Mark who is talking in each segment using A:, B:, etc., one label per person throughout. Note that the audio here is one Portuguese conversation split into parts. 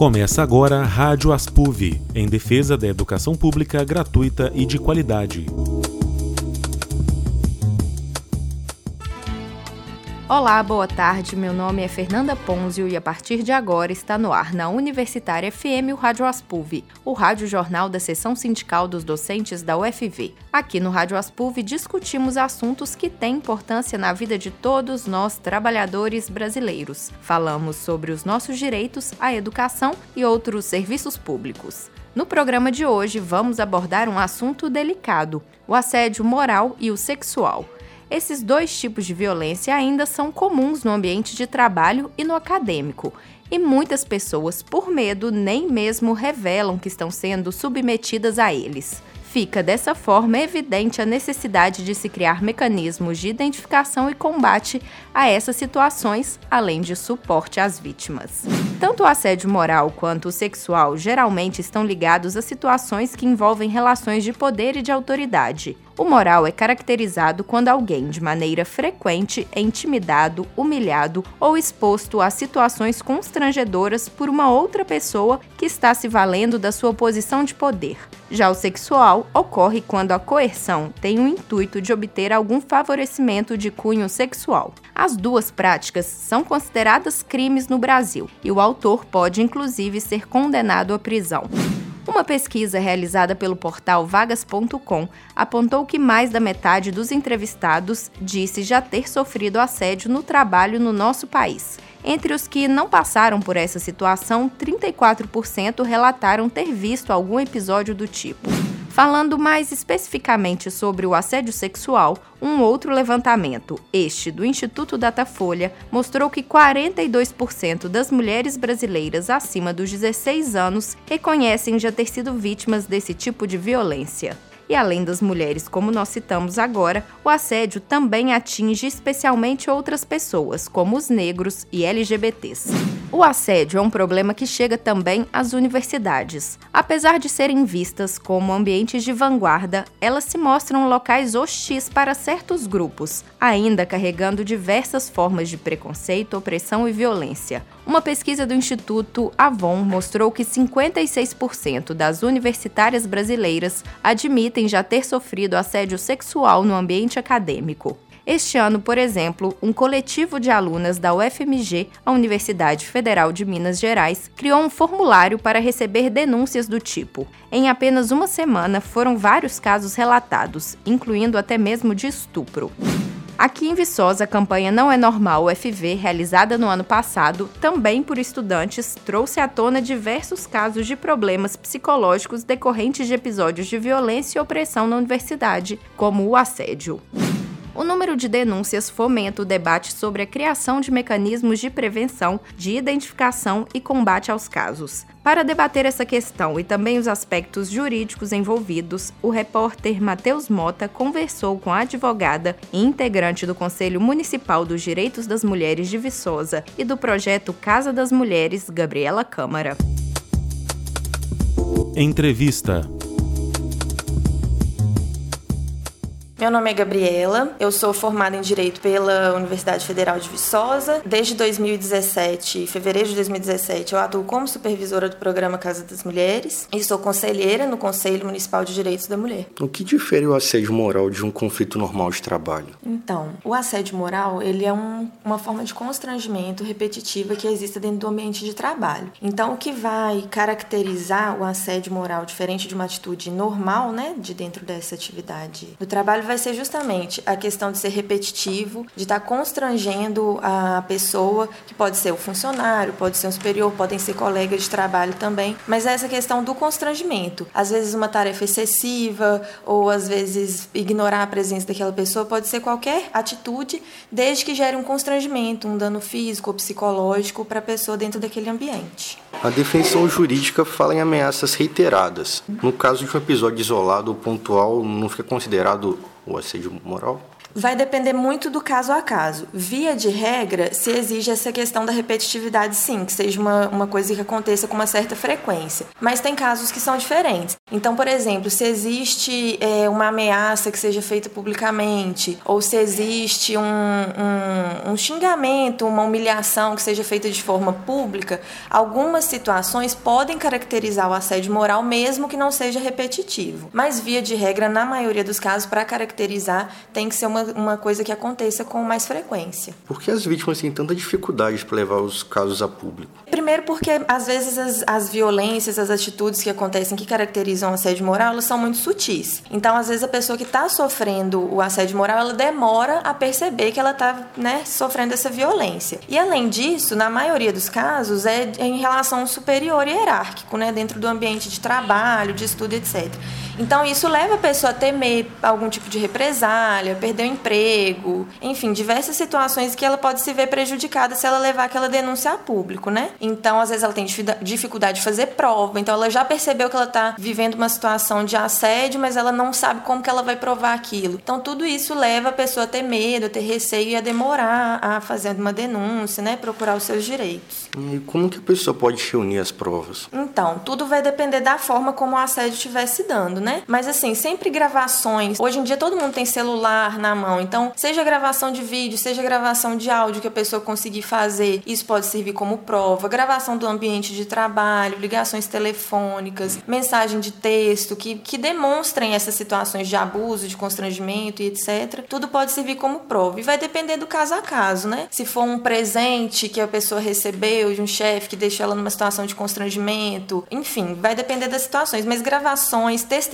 A: Começa agora a Rádio Aspuv, em defesa da educação pública gratuita e de qualidade.
B: Olá, boa tarde. Meu nome é Fernanda Ponzio e a partir de agora está no ar na Universitária FM o Rádio Aspuv, o rádio jornal da seção sindical dos docentes da UFV. Aqui no Rádio Aspuv discutimos assuntos que têm importância na vida de todos nós trabalhadores brasileiros. Falamos sobre os nossos direitos, a educação e outros serviços públicos. No programa de hoje vamos abordar um assunto delicado: o assédio moral e o sexual. Esses dois tipos de violência ainda são comuns no ambiente de trabalho e no acadêmico, e muitas pessoas, por medo, nem mesmo revelam que estão sendo submetidas a eles. Fica dessa forma evidente a necessidade de se criar mecanismos de identificação e combate a essas situações, além de suporte às vítimas. Tanto o assédio moral quanto o sexual geralmente estão ligados a situações que envolvem relações de poder e de autoridade. O moral é caracterizado quando alguém, de maneira frequente, é intimidado, humilhado ou exposto a situações constrangedoras por uma outra pessoa que está se valendo da sua posição de poder. Já o sexual ocorre quando a coerção tem o intuito de obter algum favorecimento de cunho sexual. As duas práticas são consideradas crimes no Brasil e o autor pode inclusive ser condenado à prisão. Uma pesquisa realizada pelo portal vagas.com apontou que mais da metade dos entrevistados disse já ter sofrido assédio no trabalho no nosso país. Entre os que não passaram por essa situação, 34% relataram ter visto algum episódio do tipo. Falando mais especificamente sobre o assédio sexual, um outro levantamento, este do Instituto Datafolha, mostrou que 42% das mulheres brasileiras acima dos 16 anos reconhecem já ter sido vítimas desse tipo de violência. E além das mulheres, como nós citamos agora, o assédio também atinge especialmente outras pessoas, como os negros e LGBTs. O assédio é um problema que chega também às universidades. Apesar de serem vistas como ambientes de vanguarda, elas se mostram locais hostis para certos grupos, ainda carregando diversas formas de preconceito, opressão e violência. Uma pesquisa do Instituto Avon mostrou que 56% das universitárias brasileiras admitem já ter sofrido assédio sexual no ambiente acadêmico. Este ano, por exemplo, um coletivo de alunas da UFMG, a Universidade Federal de Minas Gerais, criou um formulário para receber denúncias do tipo. Em apenas uma semana, foram vários casos relatados, incluindo até mesmo de estupro. Aqui em Viçosa, a campanha Não é Normal UFV, realizada no ano passado, também por estudantes, trouxe à tona diversos casos de problemas psicológicos decorrentes de episódios de violência e opressão na universidade, como o assédio. O número de denúncias fomenta o debate sobre a criação de mecanismos de prevenção, de identificação e combate aos casos. Para debater essa questão e também os aspectos jurídicos envolvidos, o repórter Matheus Mota conversou com a advogada e integrante do Conselho Municipal dos Direitos das Mulheres de Viçosa e do projeto Casa das Mulheres, Gabriela Câmara.
A: Entrevista
C: Meu nome é Gabriela, eu sou formada em Direito pela Universidade Federal de Viçosa. Desde 2017, fevereiro de 2017, eu atuo como supervisora do programa Casa das Mulheres e sou conselheira no Conselho Municipal de Direitos da Mulher.
D: O que difere o assédio moral de um conflito normal de trabalho?
C: Então, o assédio moral, ele é um, uma forma de constrangimento repetitiva que existe dentro do ambiente de trabalho. Então, o que vai caracterizar o assédio moral diferente de uma atitude normal, né, de dentro dessa atividade do trabalho vai ser justamente a questão de ser repetitivo, de estar constrangendo a pessoa, que pode ser o funcionário, pode ser um superior, podem ser colegas de trabalho também, mas é essa questão do constrangimento. Às vezes uma tarefa excessiva ou às vezes ignorar a presença daquela pessoa pode ser qualquer atitude, desde que gere um constrangimento, um dano físico ou psicológico para a pessoa dentro daquele ambiente.
D: A defensão jurídica fala em ameaças reiteradas. No caso de um episódio isolado ou pontual, não fica considerado o assédio moral?
C: Vai depender muito do caso a caso. Via de regra, se exige essa questão da repetitividade, sim, que seja uma, uma coisa que aconteça com uma certa frequência. Mas tem casos que são diferentes. Então, por exemplo, se existe é, uma ameaça que seja feita publicamente, ou se existe um, um, um xingamento, uma humilhação que seja feita de forma pública, algumas situações podem caracterizar o assédio moral, mesmo que não seja repetitivo. Mas, via de regra, na maioria dos casos, para caracterizar, tem que ser uma, uma coisa que aconteça com mais frequência.
D: Por que as vítimas têm tanta dificuldade para levar os casos a público?
C: Primeiro porque, às vezes, as, as violências, as atitudes que acontecem que caracterizam o assédio moral, elas são muito sutis. Então, às vezes, a pessoa que está sofrendo o assédio moral, ela demora a perceber que ela está né, sofrendo essa violência. E, além disso, na maioria dos casos, é em relação superior e hierárquico, né, dentro do ambiente de trabalho, de estudo, etc. Então, isso leva a pessoa a temer algum tipo de represália, perder o emprego, enfim, diversas situações que ela pode se ver prejudicada se ela levar aquela denúncia a público, né? Então, às vezes, ela tem dificuldade de fazer prova, então ela já percebeu que ela está vivendo uma situação de assédio, mas ela não sabe como que ela vai provar aquilo. Então, tudo isso leva a pessoa a ter medo, a ter receio e a demorar a fazer uma denúncia, né? Procurar os seus direitos.
D: E como que a pessoa pode reunir as provas?
C: Então, tudo vai depender da forma como o assédio estiver se dando, né? Mas, assim, sempre gravações. Hoje em dia, todo mundo tem celular na mão, então, seja gravação de vídeo, seja gravação de áudio que a pessoa conseguir fazer, isso pode servir como prova gravação do ambiente de trabalho, ligações telefônicas, mensagem de texto que, que demonstrem essas situações de abuso, de constrangimento e etc. Tudo pode servir como prova e vai depender do caso a caso, né? Se for um presente que a pessoa recebeu de um chefe que deixou ela numa situação de constrangimento, enfim, vai depender das situações. Mas gravações, testemunhas,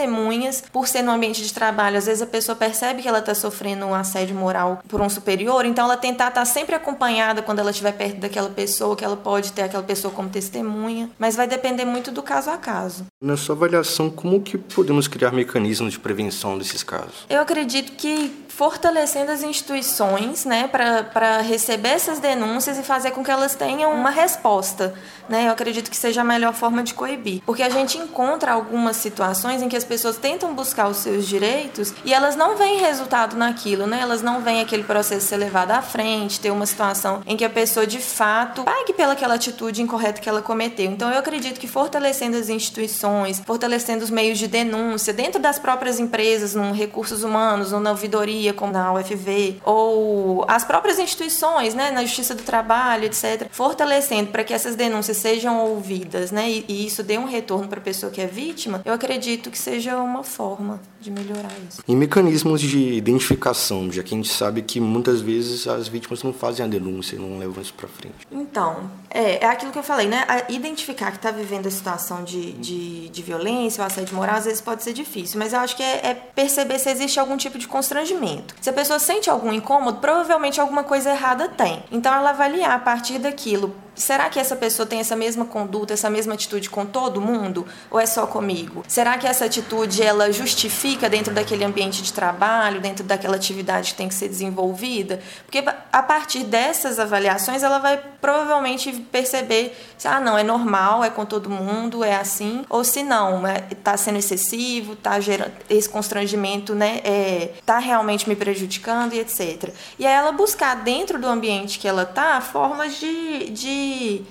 C: por ser no ambiente de trabalho, às vezes a pessoa percebe que ela está sofrendo um assédio moral por um superior, então ela tentar estar tá sempre acompanhada quando ela estiver perto daquela pessoa, que ela pode ter aquela pessoa como testemunha, mas vai depender muito do caso a caso.
D: Na sua avaliação, como que podemos criar mecanismos de prevenção desses casos?
C: Eu acredito que fortalecendo as instituições, né, para receber essas denúncias e fazer com que elas tenham uma resposta, né? Eu acredito que seja a melhor forma de coibir, porque a gente encontra algumas situações em que as pessoas tentam buscar os seus direitos e elas não veem resultado naquilo, né? Elas não veem aquele processo ser levado à frente, ter uma situação em que a pessoa de fato pague pelaquela atitude incorreta que ela cometeu. Então eu acredito que fortalecendo as instituições, fortalecendo os meios de denúncia dentro das próprias empresas, no recursos humanos, ou na ouvidoria como na UFV, ou as próprias instituições, né, na Justiça do Trabalho, etc., fortalecendo para que essas denúncias sejam ouvidas, né, e, e isso dê um retorno para a pessoa que é vítima, eu acredito que seja uma forma de melhorar isso.
D: E mecanismos de identificação, já que a gente sabe que muitas vezes as vítimas não fazem a denúncia, não levam isso para frente.
C: Então, é, é aquilo que eu falei, né? Identificar que está vivendo a situação de, de, de violência ou assédio moral, às vezes pode ser difícil, mas eu acho que é, é perceber se existe algum tipo de constrangimento. Se a pessoa sente algum incômodo, provavelmente alguma coisa errada tem. Então, ela avaliar a partir daquilo será que essa pessoa tem essa mesma conduta, essa mesma atitude com todo mundo ou é só comigo? Será que essa atitude ela justifica dentro daquele ambiente de trabalho, dentro daquela atividade que tem que ser desenvolvida? Porque a partir dessas avaliações ela vai provavelmente perceber se ah não é normal, é com todo mundo, é assim, ou se não, está é, tá sendo excessivo, está gerando esse constrangimento, né, é, tá realmente me prejudicando e etc. E aí ela buscar dentro do ambiente que ela tá formas de, de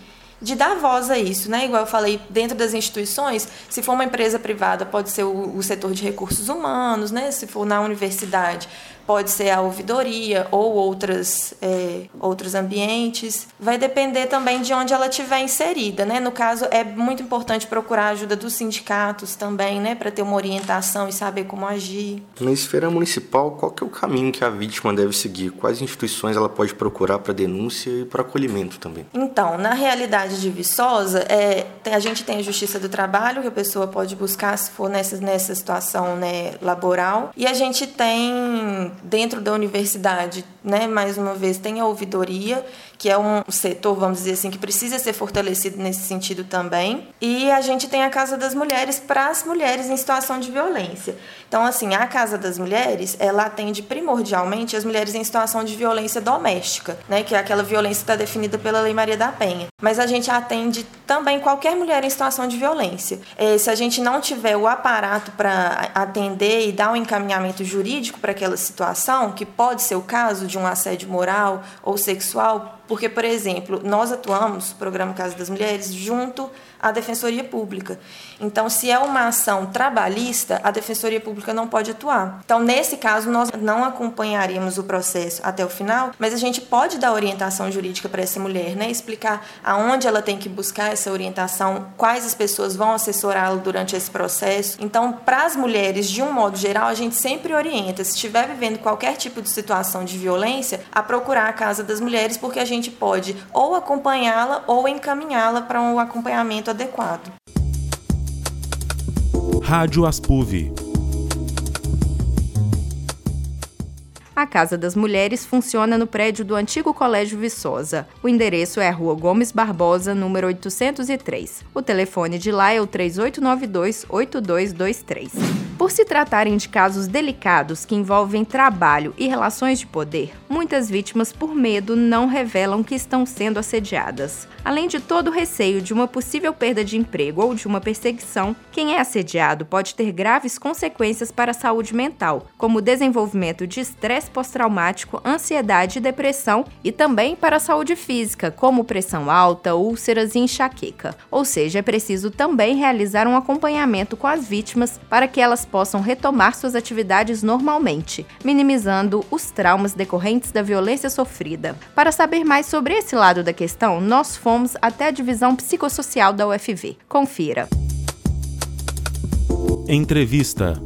C: de dar voz a isso, né? Igual eu falei, dentro das instituições, se for uma empresa privada, pode ser o, o setor de recursos humanos, né? Se for na universidade, pode ser a ouvidoria ou outras, é, outros ambientes. Vai depender também de onde ela estiver inserida. Né? No caso, é muito importante procurar a ajuda dos sindicatos também, né? para ter uma orientação e saber como agir.
D: Na esfera municipal, qual que é o caminho que a vítima deve seguir? Quais instituições ela pode procurar para denúncia e para acolhimento também?
C: Então, na realidade de Viçosa, é, a gente tem a Justiça do Trabalho, que a pessoa pode buscar se for nessa, nessa situação né, laboral, e a gente tem dentro da universidade, né, mais uma vez, tem a ouvidoria, que é um setor, vamos dizer assim, que precisa ser fortalecido nesse sentido também. E a gente tem a Casa das Mulheres para as mulheres em situação de violência. Então, assim, a Casa das Mulheres, ela atende primordialmente as mulheres em situação de violência doméstica, né, que é aquela violência que está definida pela Lei Maria da Penha. Mas a gente atende também qualquer mulher em situação de violência. É, se a gente não tiver o aparato para atender e dar um encaminhamento jurídico para aquela situação, que pode ser o caso de um assédio moral ou sexual, porque, por exemplo, nós atuamos, Programa Casa das Mulheres, junto à Defensoria Pública. Então, se é uma ação trabalhista, a Defensoria Pública não pode atuar. Então, nesse caso, nós não acompanharíamos o processo até o final, mas a gente pode dar orientação jurídica para essa mulher, né? explicar aonde ela tem que buscar essa orientação, quais as pessoas vão assessorá-la durante esse processo. Então, para as mulheres, de um modo geral, a gente sempre orienta, se estiver vivendo qualquer tipo de situação de violência, a procurar a Casa das Mulheres, porque a gente pode ou acompanhá-la ou encaminhá-la para um acompanhamento adequado.
A: Rádio Aspuv.
B: A Casa das Mulheres funciona no prédio do antigo Colégio Viçosa. O endereço é a Rua Gomes Barbosa, número 803. O telefone de lá é o 3892-8223. Por se tratarem de casos delicados que envolvem trabalho e relações de poder, muitas vítimas, por medo, não revelam que estão sendo assediadas. Além de todo o receio de uma possível perda de emprego ou de uma perseguição, quem é assediado pode ter graves consequências para a saúde mental, como desenvolvimento de estresse pós-traumático, ansiedade e depressão, e também para a saúde física, como pressão alta, úlceras e enxaqueca. Ou seja, é preciso também realizar um acompanhamento com as vítimas para que elas possam retomar suas atividades normalmente, minimizando os traumas decorrentes da violência sofrida. Para saber mais sobre esse lado da questão, nós fomos até a divisão psicossocial da UFV. Confira.
A: Entrevista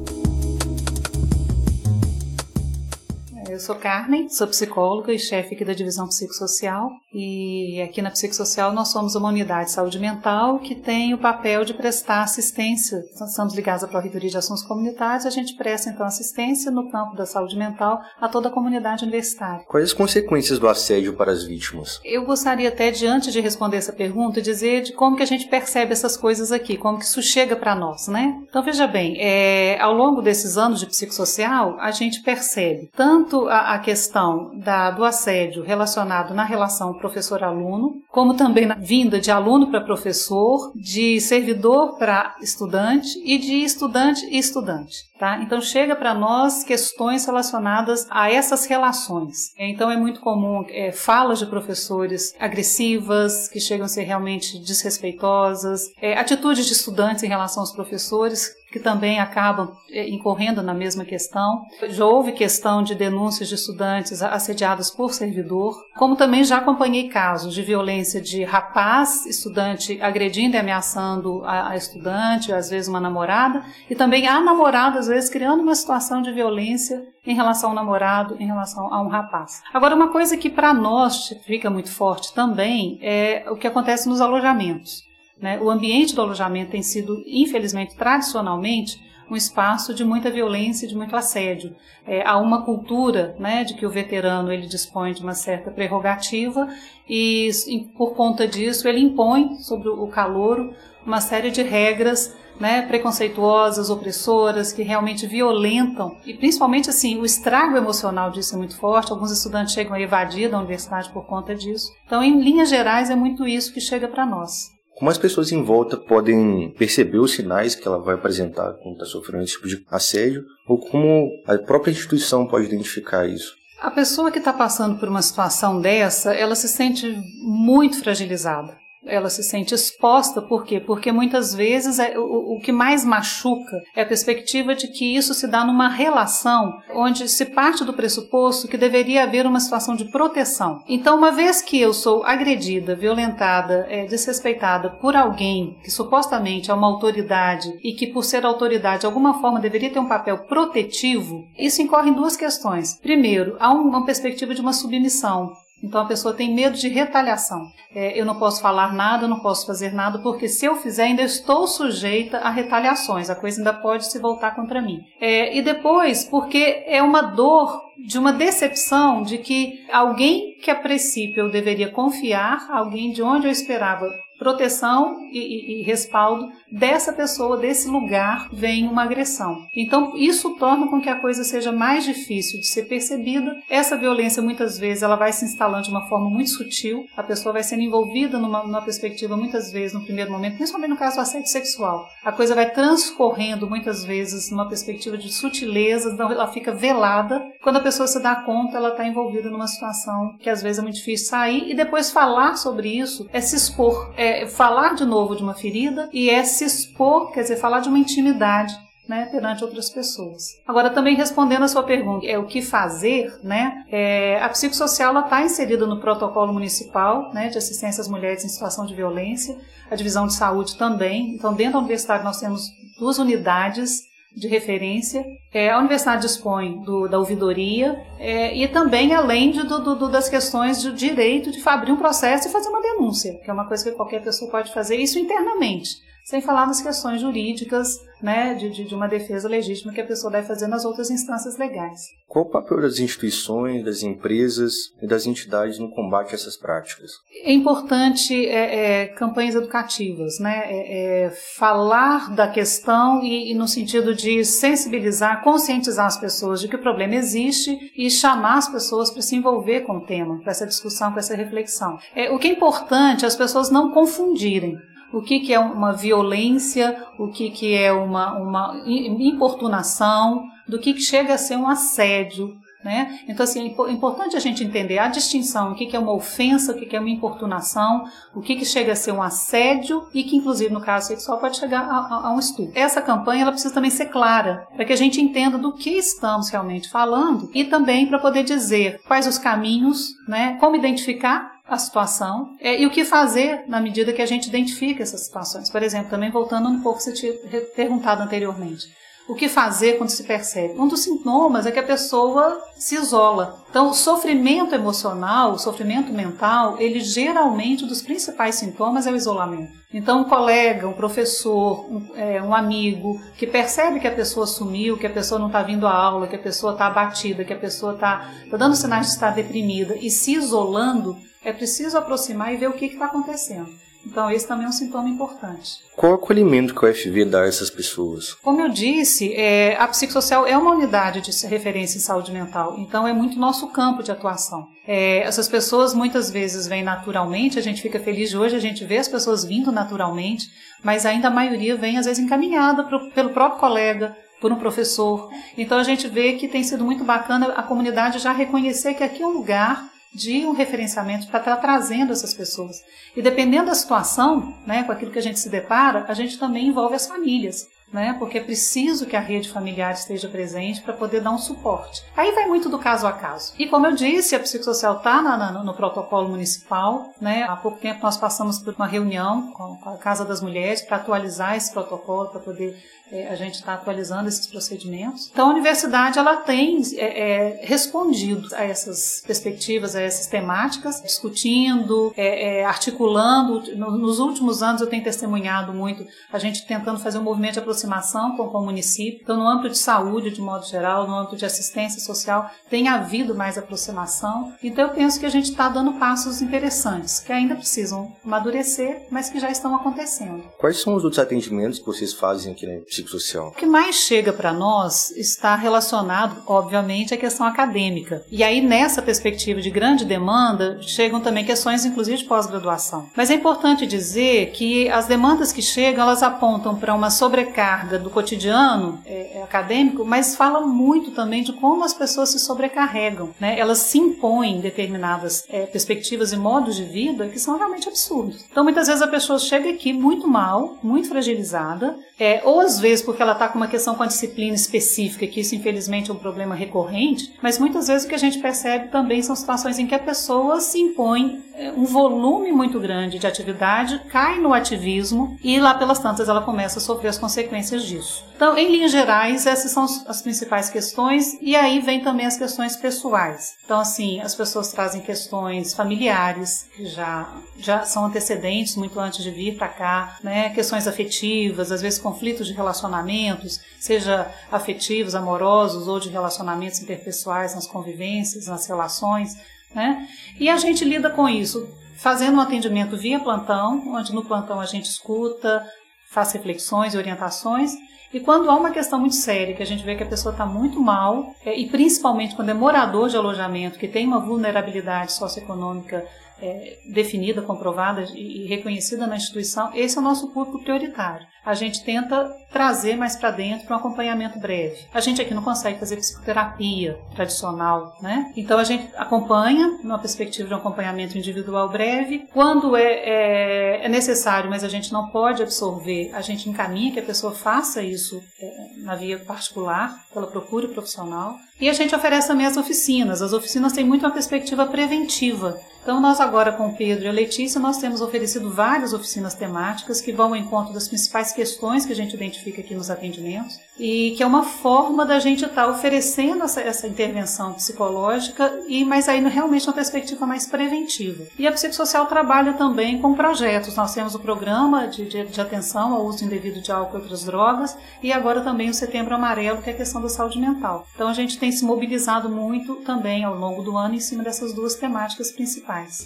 E: Eu sou Carmen, sou psicóloga e chefe aqui da divisão psicossocial. E aqui na psicossocial nós somos uma unidade de saúde mental que tem o papel de prestar assistência. Nós estamos ligados à Pró-Reitoria de Assuntos Comunitários, a gente presta então assistência no campo da saúde mental a toda a comunidade universitária.
D: Quais as consequências do assédio para as vítimas?
E: Eu gostaria até, diante de responder essa pergunta, dizer de como que a gente percebe essas coisas aqui, como que isso chega para nós, né? Então veja bem, é, ao longo desses anos de psicossocial, a gente percebe tanto a, a questão da, do assédio relacionado na relação professor-aluno, como também na vinda de aluno para professor, de servidor para estudante e de estudante e estudante. Tá? Então chega para nós questões relacionadas a essas relações. Então é muito comum é, falas de professores agressivas, que chegam a ser realmente desrespeitosas, é, atitudes de estudantes em relação aos professores que também acabam eh, incorrendo na mesma questão. Já houve questão de denúncias de estudantes assediados por servidor, como também já acompanhei casos de violência de rapaz, estudante agredindo e ameaçando a, a estudante, às vezes uma namorada, e também a namorada, às vezes, criando uma situação de violência em relação ao namorado, em relação a um rapaz. Agora, uma coisa que para nós fica muito forte também é o que acontece nos alojamentos. Né? O ambiente do alojamento tem sido, infelizmente, tradicionalmente, um espaço de muita violência e de muito assédio. É, há uma cultura né, de que o veterano ele dispõe de uma certa prerrogativa e, por conta disso, ele impõe sobre o calouro uma série de regras né, preconceituosas, opressoras, que realmente violentam e principalmente assim o estrago emocional disso é muito forte. Alguns estudantes chegam a evadir da universidade por conta disso. Então, em linhas gerais, é muito isso que chega para nós.
D: Como as pessoas em volta podem perceber os sinais que ela vai apresentar quando está sofrendo esse tipo de assédio, ou como a própria instituição pode identificar isso?
E: A pessoa que está passando por uma situação dessa, ela se sente muito fragilizada ela se sente exposta, por quê? Porque muitas vezes é, o, o que mais machuca é a perspectiva de que isso se dá numa relação onde se parte do pressuposto que deveria haver uma situação de proteção. Então, uma vez que eu sou agredida, violentada, é, desrespeitada por alguém que supostamente é uma autoridade e que, por ser autoridade, de alguma forma deveria ter um papel protetivo, isso incorre em duas questões. Primeiro, há uma perspectiva de uma submissão. Então a pessoa tem medo de retaliação. É, eu não posso falar nada, não posso fazer nada, porque se eu fizer, ainda estou sujeita a retaliações, a coisa ainda pode se voltar contra mim. É, e depois, porque é uma dor de uma decepção de que alguém que a princípio eu deveria confiar, alguém de onde eu esperava proteção e, e, e, respaldo dessa pessoa, desse lugar, vem uma agressão. Então, isso torna com que a coisa seja mais difícil de ser percebida. Essa violência, muitas vezes, ela vai se instalando de uma forma muito sutil, a pessoa vai sendo envolvida numa, numa perspectiva, muitas vezes, no primeiro momento, principalmente no caso do assédio sexual. A coisa vai transcorrendo, muitas vezes, numa perspectiva de sutileza, então ela fica velada. Quando a pessoa se dá conta, ela está envolvida numa situação que, às vezes, é muito difícil sair, e depois falar sobre isso é se expor, é é falar de novo de uma ferida e é se expor, quer dizer, falar de uma intimidade. Né, perante outras pessoas. Agora, também respondendo a sua pergunta, é o que fazer, né? É, a psicossocial está inserida no protocolo municipal né, de assistência às mulheres em situação de violência, a divisão de saúde também. Então, dentro da universidade, nós temos duas unidades de referência. É, a universidade dispõe do, da ouvidoria é, e também além de, do, do, das questões de direito de abrir um processo e fazer uma denúncia, que é uma coisa que qualquer pessoa pode fazer, isso internamente, sem falar nas questões jurídicas né, de, de, uma defesa legítima que a pessoa deve fazer nas outras instâncias legais.
D: Qual o papel das instituições, das empresas e das entidades no combate a essas práticas?
E: É importante é, é, campanhas educativas, né, é, é falar da questão e, e, no sentido de sensibilizar, conscientizar as pessoas de que o problema existe e chamar as pessoas para se envolver com o tema, para essa discussão, com essa reflexão. É, o que é importante é as pessoas não confundirem o que, que é uma violência, o que, que é uma, uma importunação, do que, que chega a ser um assédio. Né? Então, assim, é importante a gente entender a distinção, o que, que é uma ofensa, o que, que é uma importunação, o que, que chega a ser um assédio e que, inclusive, no caso sexual, pode chegar a, a, a um estupro. Essa campanha ela precisa também ser clara, para que a gente entenda do que estamos realmente falando e também para poder dizer quais os caminhos, né? como identificar a situação é, e o que fazer na medida que a gente identifica essas situações. Por exemplo, também voltando um pouco que você tinha perguntado anteriormente. O que fazer quando se percebe? Um dos sintomas é que a pessoa se isola. Então, o sofrimento emocional, o sofrimento mental, ele geralmente, um dos principais sintomas é o isolamento. Então, um colega, um professor, um, é, um amigo, que percebe que a pessoa sumiu, que a pessoa não está vindo à aula, que a pessoa está abatida, que a pessoa está tá dando sinais de estar deprimida e se isolando, é preciso aproximar e ver o que está acontecendo. Então, esse também é um sintoma importante.
D: Qual o acolhimento que o FV dá a essas pessoas?
E: Como eu disse, é, a psicossocial é uma unidade de referência em saúde mental, então é muito nosso campo de atuação. É, essas pessoas muitas vezes vêm naturalmente, a gente fica feliz de hoje, a gente vê as pessoas vindo naturalmente, mas ainda a maioria vem às vezes encaminhada pro, pelo próprio colega, por um professor. Então a gente vê que tem sido muito bacana a comunidade já reconhecer que aqui é um lugar de um referenciamento para estar trazendo essas pessoas. E dependendo da situação, né, com aquilo que a gente se depara, a gente também envolve as famílias né? Porque é preciso que a rede familiar esteja presente para poder dar um suporte. Aí vai muito do caso a caso. E como eu disse, a psicossocial está no, no, protocolo municipal, né? Há pouco tempo nós passamos por uma reunião com a Casa das Mulheres para atualizar esse protocolo, para poder é, a gente estar tá atualizando esses procedimentos. Então a universidade ela tem é, é, respondido a essas perspectivas, a essas temáticas, discutindo, é, é, articulando. nos últimos anos eu tenho testemunhado muito a gente tentando fazer um movimento de aproximação aproximação com, com o município. Então, no âmbito de saúde, de modo geral, no âmbito de assistência social, tem havido mais aproximação. Então, eu penso que a gente está dando passos interessantes, que ainda precisam amadurecer, mas que já estão acontecendo.
D: Quais são os outros atendimentos que vocês fazem aqui na psicossocial?
E: O que mais chega para nós está relacionado, obviamente, à questão acadêmica. E aí, nessa perspectiva de grande demanda, chegam também questões, inclusive, de pós-graduação. Mas é importante dizer que as demandas que chegam, elas apontam para uma sobrecarga carga do cotidiano é, é, acadêmico, mas fala muito também de como as pessoas se sobrecarregam. Né? Elas se impõem determinadas é, perspectivas e modos de vida que são realmente absurdos. Então, muitas vezes a pessoa chega aqui muito mal, muito fragilizada, é, ou às vezes porque ela está com uma questão com a disciplina específica, que isso infelizmente é um problema recorrente, mas muitas vezes o que a gente percebe também são situações em que a pessoa se impõe é, um volume muito grande de atividade, cai no ativismo e lá pelas tantas ela começa a sofrer as consequências consequências disso. Então, em linhas gerais, essas são as principais questões, e aí vem também as questões pessoais. Então, assim, as pessoas trazem questões familiares, que já, já são antecedentes muito antes de vir para cá, né? questões afetivas, às vezes conflitos de relacionamentos, seja afetivos, amorosos ou de relacionamentos interpessoais nas convivências, nas relações. Né? E a gente lida com isso fazendo um atendimento via plantão, onde no plantão a gente escuta, faz reflexões e orientações, e quando há uma questão muito séria, que a gente vê que a pessoa está muito mal, é, e principalmente quando é morador de alojamento, que tem uma vulnerabilidade socioeconômica é, definida, comprovada e, e reconhecida na instituição, esse é o nosso público prioritário. A gente tenta trazer mais para dentro um acompanhamento breve. A gente aqui não consegue fazer psicoterapia tradicional, né? Então a gente acompanha numa perspectiva de um acompanhamento individual breve. Quando é, é, é necessário, mas a gente não pode absorver, a gente encaminha que a pessoa faça isso é, na via particular, pela procura profissional. E a gente oferece também as oficinas. As oficinas têm muito uma perspectiva preventiva. Então, nós agora com o Pedro e a Letícia, nós temos oferecido várias oficinas temáticas que vão ao encontro das principais questões que a gente identifica aqui nos atendimentos e que é uma forma da gente estar tá oferecendo essa, essa, intervenção psicológica e mas aí realmente uma perspectiva mais preventiva. E a psicossocial trabalha também com projetos. Nós temos o programa de, de, de atenção ao uso indevido de álcool e outras drogas e agora também o Setembro Amarelo, que é a questão da saúde mental. Então, a gente tem se mobilizado muito também ao longo do ano em cima dessas duas temáticas principais.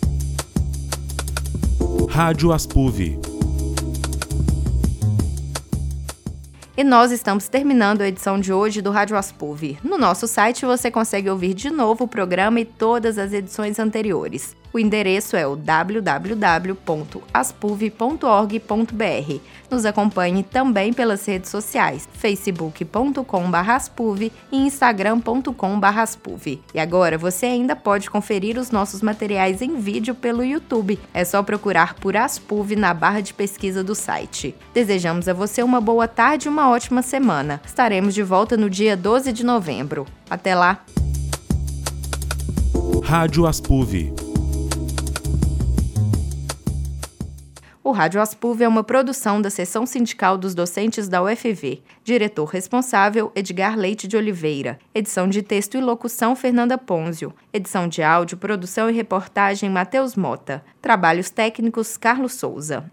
A: Rádio Aspuv.
B: E nós estamos terminando a edição de hoje do Rádio Aspuv. No nosso site você consegue ouvir de novo o programa e todas as edições anteriores. O endereço é o www.aspuv.org.br. Nos acompanhe também pelas redes sociais, facebook.com/aspuv e instagram.com/aspuv. E agora você ainda pode conferir os nossos materiais em vídeo pelo YouTube. É só procurar por Aspuv na barra de pesquisa do site. Desejamos a você uma boa tarde e uma ótima semana. Estaremos de volta no dia 12 de novembro. Até lá.
A: Rádio Aspuv
B: O Rádio Aspuv é uma produção da Seção Sindical dos Docentes da UFV. Diretor responsável, Edgar Leite de Oliveira. Edição de texto e locução, Fernanda Ponzio. Edição de áudio, produção e reportagem, Matheus Mota. Trabalhos técnicos, Carlos Souza.